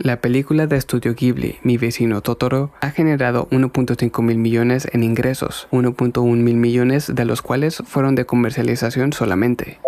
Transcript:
La película de estudio Ghibli, Mi vecino Totoro, ha generado 1.5 mil millones en ingresos, 1.1 mil millones de los cuales fueron de comercialización solamente.